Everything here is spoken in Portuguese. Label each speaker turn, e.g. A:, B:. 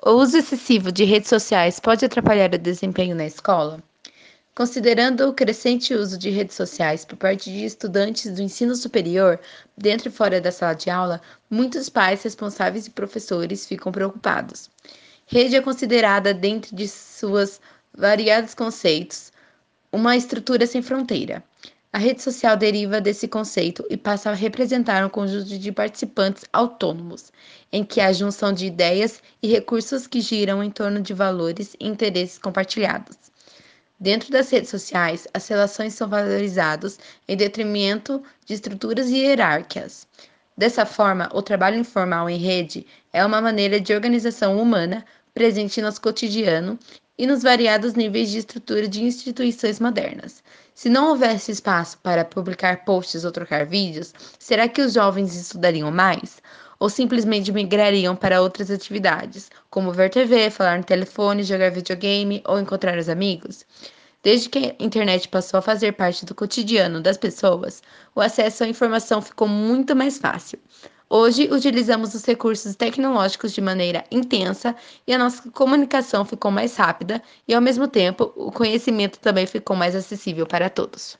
A: O uso excessivo de redes sociais pode atrapalhar o desempenho na escola? Considerando o crescente uso de redes sociais por parte de estudantes do ensino superior, dentro e fora da sala de aula, muitos pais, responsáveis e professores ficam preocupados. Rede é considerada, dentro de suas variados conceitos, uma estrutura sem fronteira. A rede social deriva desse conceito e passa a representar um conjunto de participantes autônomos, em que há junção de ideias e recursos que giram em torno de valores e interesses compartilhados. Dentro das redes sociais, as relações são valorizadas em detrimento de estruturas hierárquicas. Dessa forma, o trabalho informal em rede é uma maneira de organização humana presente no nosso cotidiano e nos variados níveis de estrutura de instituições modernas. Se não houvesse espaço para publicar posts ou trocar vídeos, será que os jovens estudariam mais? Ou simplesmente migrariam para outras atividades, como ver TV, falar no telefone, jogar videogame ou encontrar os amigos? Desde que a internet passou a fazer parte do cotidiano das pessoas, o acesso à informação ficou muito mais fácil. Hoje, utilizamos os recursos tecnológicos de maneira intensa e a nossa comunicação ficou mais rápida e, ao mesmo tempo, o conhecimento também ficou mais acessível para todos.